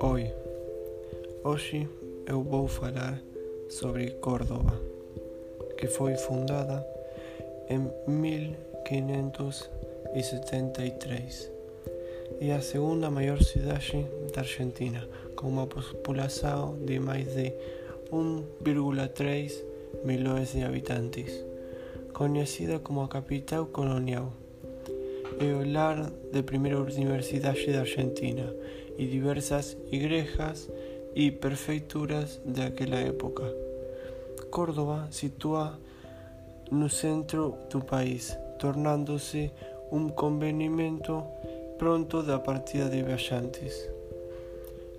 Oi, hoje eu vou falar sobre Córdoba, que foi fundada em 1573 e a segunda maior cidade da Argentina, com uma população de mais de 1,3 milhões de habitantes, conhecida como a capital colonial. É o lar da primeira universidade da Argentina y diversas iglesias y prefecturas de aquella época. Córdoba sitúa no centro do país, tornándose un convenimento pronto da partida de viajantes.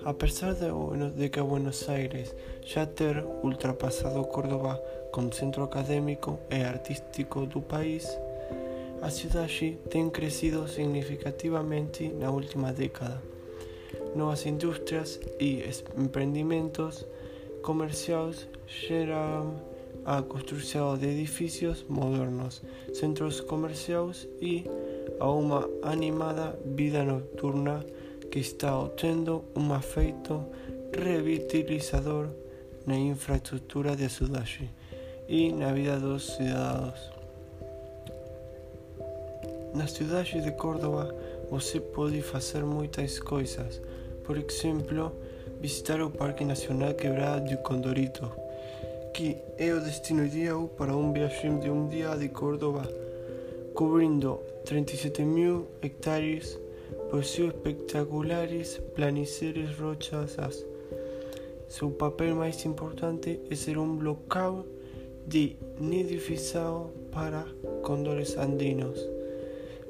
A pesar de, que Buenos Aires ya ter ultrapasado Córdoba como centro académico e artístico do país, a cidade tem crescido significativamente na última década nuevas industrias y emprendimientos comerciales llevan a construcción de edificios modernos, centros comerciales y a una animada vida nocturna que está obteniendo un efecto revitalizador na infraestructura de cidade e na vida dos cidadãos. Na cidade de Córdoba você pode fazer muitas coisas por exemplo, visitar o Parque Nacional Quebrada do Condorito, que é o destino ideal para um viagem de um dia de Córdoba, cobrindo 37 mil hectares por seus espectaculares planícies rochosas. Seu papel mais importante é ser um local de nidificação para condores andinos,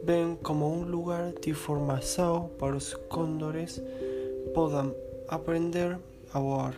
bem como um lugar de formação para os condores puedan aprender a volar.